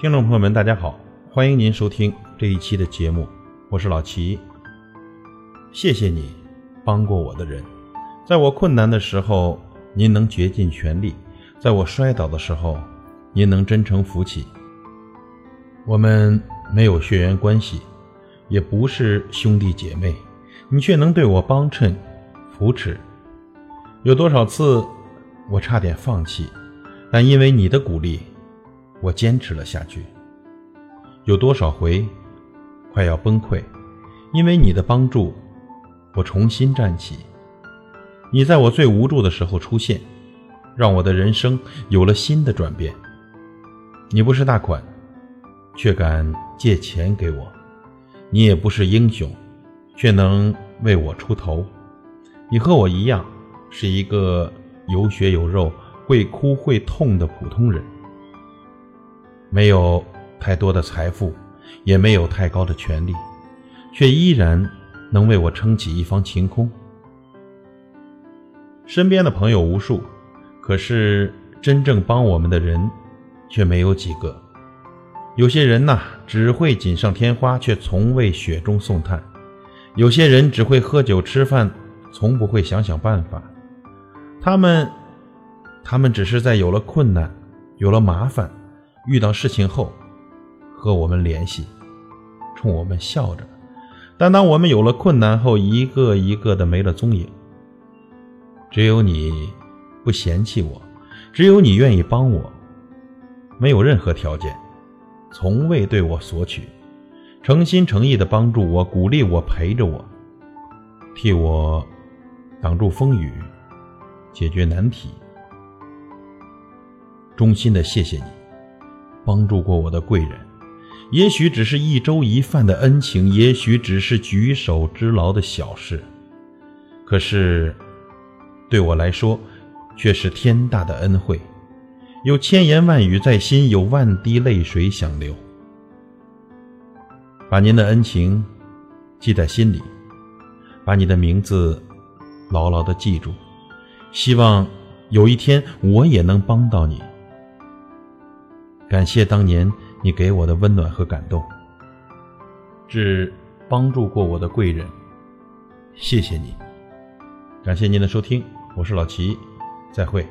听众朋友们，大家好，欢迎您收听这一期的节目，我是老齐。谢谢你帮过我的人，在我困难的时候，您能竭尽全力；在我摔倒的时候，您能真诚扶起。我们没有血缘关系，也不是兄弟姐妹，你却能对我帮衬、扶持。有多少次，我差点放弃，但因为你的鼓励，我坚持了下去。有多少回，快要崩溃，因为你的帮助，我重新站起。你在我最无助的时候出现，让我的人生有了新的转变。你不是大款，却敢借钱给我；你也不是英雄，却能为我出头。你和我一样。是一个有血有肉、会哭会痛的普通人，没有太多的财富，也没有太高的权利，却依然能为我撑起一方晴空。身边的朋友无数，可是真正帮我们的人却没有几个。有些人呐，只会锦上添花，却从未雪中送炭；有些人只会喝酒吃饭，从不会想想办法。他们，他们只是在有了困难、有了麻烦、遇到事情后，和我们联系，冲我们笑着。但当我们有了困难后，一个一个的没了踪影。只有你不嫌弃我，只有你愿意帮我，没有任何条件，从未对我索取，诚心诚意的帮助我、鼓励我、陪着我，替我挡住风雨。解决难题，衷心的谢谢你，帮助过我的贵人，也许只是一粥一饭的恩情，也许只是举手之劳的小事，可是对我来说，却是天大的恩惠，有千言万语在心，有万滴泪水想流，把您的恩情记在心里，把你的名字牢牢的记住。希望有一天我也能帮到你。感谢当年你给我的温暖和感动，致帮助过我的贵人，谢谢你。感谢您的收听，我是老齐，再会。